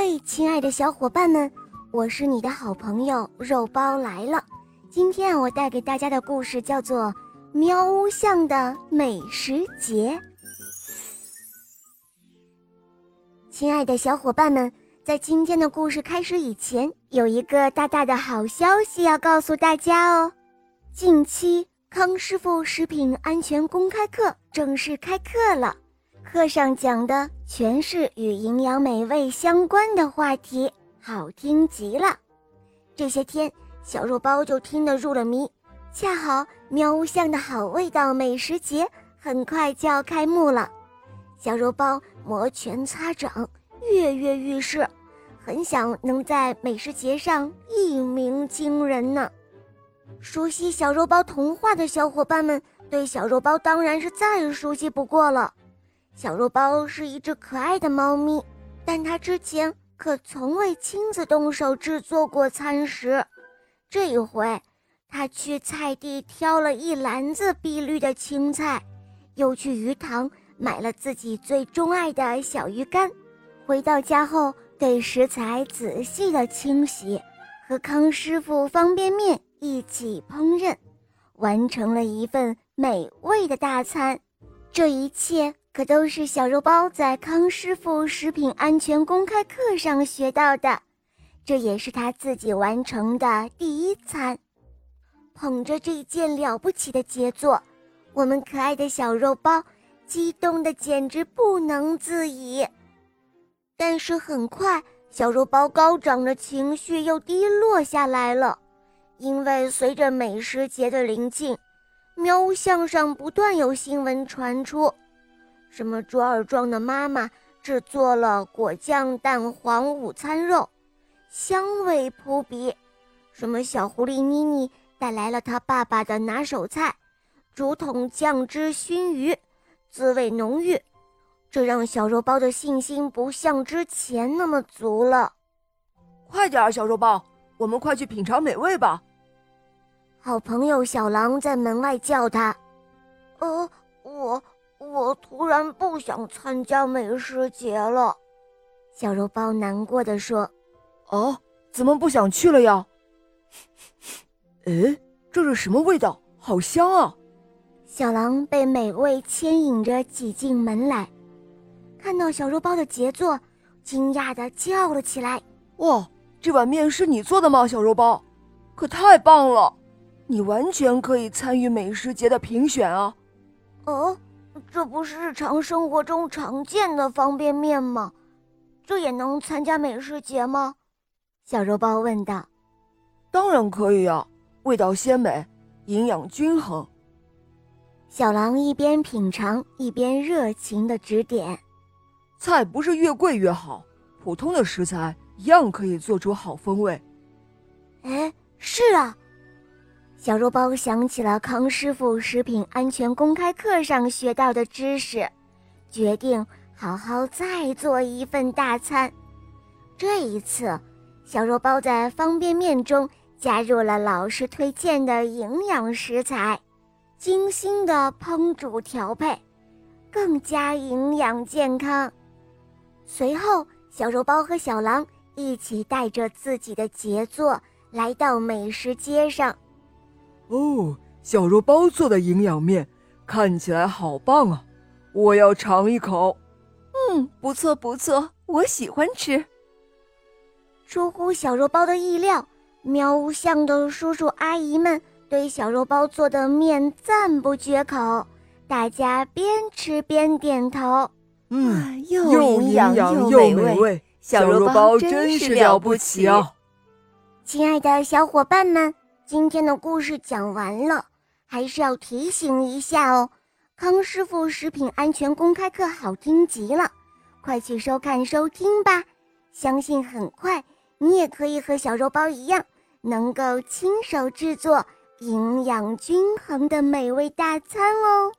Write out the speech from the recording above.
嘿，亲爱的小伙伴们，我是你的好朋友肉包来了。今天我带给大家的故事叫做《喵屋巷的美食节》。亲爱的小伙伴们，在今天的故事开始以前，有一个大大的好消息要告诉大家哦！近期康师傅食品安全公开课正式开课了。课上讲的全是与营养美味相关的话题，好听极了。这些天，小肉包就听得入了迷。恰好喵屋巷的好味道美食节很快就要开幕了，小肉包摩拳擦掌，跃跃欲试，很想能在美食节上一鸣惊人呢。熟悉小肉包童话的小伙伴们，对小肉包当然是再熟悉不过了。小肉包是一只可爱的猫咪，但它之前可从未亲自动手制作过餐食。这一回，它去菜地挑了一篮子碧绿的青菜，又去鱼塘买了自己最钟爱的小鱼干。回到家后，对食材仔细的清洗，和康师傅方便面一起烹饪，完成了一份美味的大餐。这一切。可都是小肉包在康师傅食品安全公开课上学到的，这也是他自己完成的第一餐。捧着这件了不起的杰作，我们可爱的小肉包激动的简直不能自已。但是很快，小肉包高涨的情绪又低落下来了，因为随着美食节的临近，喵屋巷上不断有新闻传出。什么卓尔壮的妈妈制作了果酱蛋黄午餐肉，香味扑鼻；什么小狐狸妮妮带来了他爸爸的拿手菜——竹筒酱汁熏鱼，滋味浓郁。这让小肉包的信心不像之前那么足了。快点儿，小肉包，我们快去品尝美味吧！好朋友小狼在门外叫他：“呃，我。”突然不想参加美食节了，小肉包难过的说：“哦，怎么不想去了呀？”“哎，这是什么味道？好香啊！”小狼被美味牵引着挤进门来，看到小肉包的杰作，惊讶的叫了起来：“哇，这碗面是你做的吗，小肉包？可太棒了！你完全可以参与美食节的评选啊！”“哦。”这不是日常生活中常见的方便面吗？这也能参加美食节吗？小肉包问道。当然可以啊，味道鲜美，营养均衡。小狼一边品尝一边热情的指点。菜不是越贵越好，普通的食材一样可以做出好风味。哎，是啊。小肉包想起了康师傅食品安全公开课上学到的知识，决定好好再做一份大餐。这一次，小肉包在方便面中加入了老师推荐的营养食材，精心的烹煮调配，更加营养健康。随后，小肉包和小狼一起带着自己的杰作来到美食街上。哦，小肉包做的营养面看起来好棒啊！我要尝一口。嗯，不错不错，我喜欢吃。出乎小肉包的意料，喵屋巷的叔叔阿姨们对小肉包做的面赞不绝口，大家边吃边点头。嗯，又营养又美味，小肉包真是了不起啊！亲爱的小伙伴们。今天的故事讲完了，还是要提醒一下哦。康师傅食品安全公开课好听极了，快去收看收听吧！相信很快你也可以和小肉包一样，能够亲手制作营养均衡的美味大餐哦。